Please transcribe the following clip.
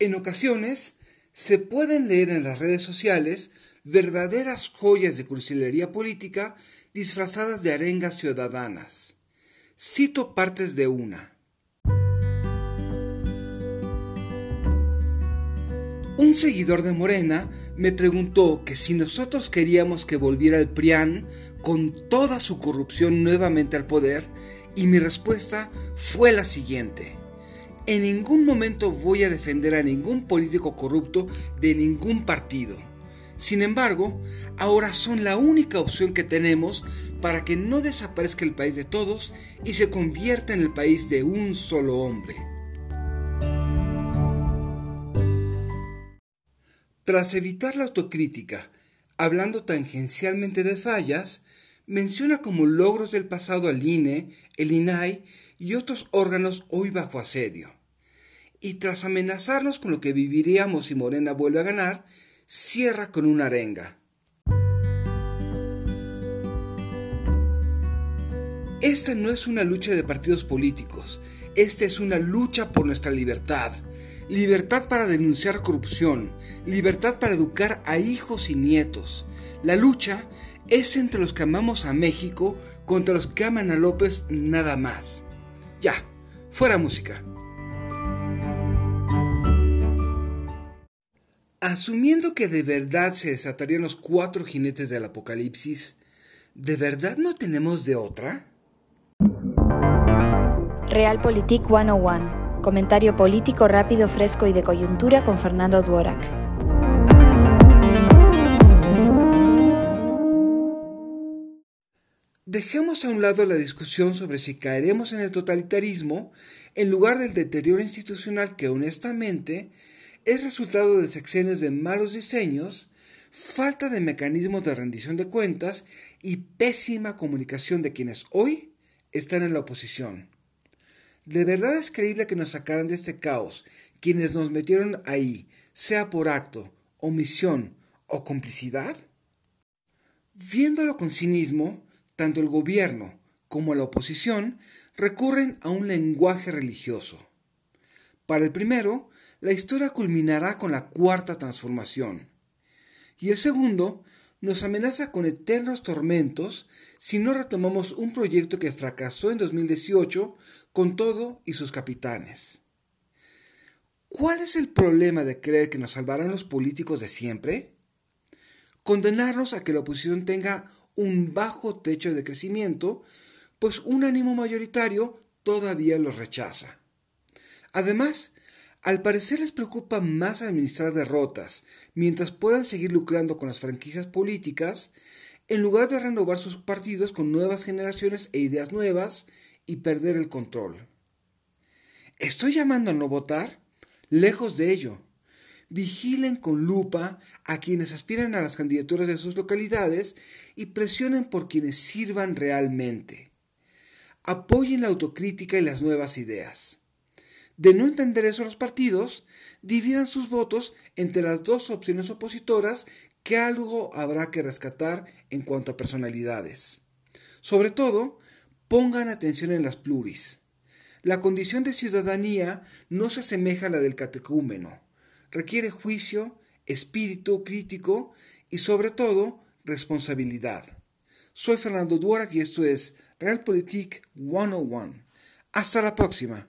En ocasiones se pueden leer en las redes sociales verdaderas joyas de cursilería política disfrazadas de arengas ciudadanas. Cito partes de una. Un seguidor de Morena me preguntó que si nosotros queríamos que volviera el PRIAN con toda su corrupción nuevamente al poder, y mi respuesta fue la siguiente. En ningún momento voy a defender a ningún político corrupto de ningún partido. Sin embargo, ahora son la única opción que tenemos para que no desaparezca el país de todos y se convierta en el país de un solo hombre. Tras evitar la autocrítica, hablando tangencialmente de fallas, menciona como logros del pasado al INE, el INAI y otros órganos hoy bajo asedio. Y tras amenazarnos con lo que viviríamos si Morena vuelve a ganar, cierra con una arenga. Esta no es una lucha de partidos políticos, esta es una lucha por nuestra libertad. Libertad para denunciar corrupción, libertad para educar a hijos y nietos. La lucha es entre los que amamos a México contra los que aman a López nada más. Ya, fuera música. Asumiendo que de verdad se desatarían los cuatro jinetes del apocalipsis, ¿de verdad no tenemos de otra? Realpolitik 101. Comentario político rápido, fresco y de coyuntura con Fernando Duorak. Dejemos a un lado la discusión sobre si caeremos en el totalitarismo en lugar del deterioro institucional que honestamente es resultado de sexenios de malos diseños, falta de mecanismos de rendición de cuentas y pésima comunicación de quienes hoy están en la oposición. ¿De verdad es creíble que nos sacaran de este caos quienes nos metieron ahí, sea por acto, omisión o complicidad? Viéndolo con cinismo, tanto el gobierno como la oposición recurren a un lenguaje religioso. Para el primero, la historia culminará con la cuarta transformación. Y el segundo nos amenaza con eternos tormentos si no retomamos un proyecto que fracasó en 2018 con todo y sus capitanes. ¿Cuál es el problema de creer que nos salvarán los políticos de siempre? Condenarnos a que la oposición tenga un bajo techo de crecimiento, pues un ánimo mayoritario todavía los rechaza. Además, al parecer les preocupa más administrar derrotas, mientras puedan seguir lucrando con las franquicias políticas, en lugar de renovar sus partidos con nuevas generaciones e ideas nuevas y perder el control. ¿Estoy llamando a no votar? Lejos de ello vigilen con lupa a quienes aspiran a las candidaturas de sus localidades y presionen por quienes sirvan realmente. Apoyen la autocrítica y las nuevas ideas. De no entender eso los partidos, dividan sus votos entre las dos opciones opositoras que algo habrá que rescatar en cuanto a personalidades. Sobre todo, pongan atención en las pluris. La condición de ciudadanía no se asemeja a la del catecúmeno requiere juicio, espíritu crítico y sobre todo responsabilidad. Soy Fernando Duara y esto es Realpolitik 101. Hasta la próxima.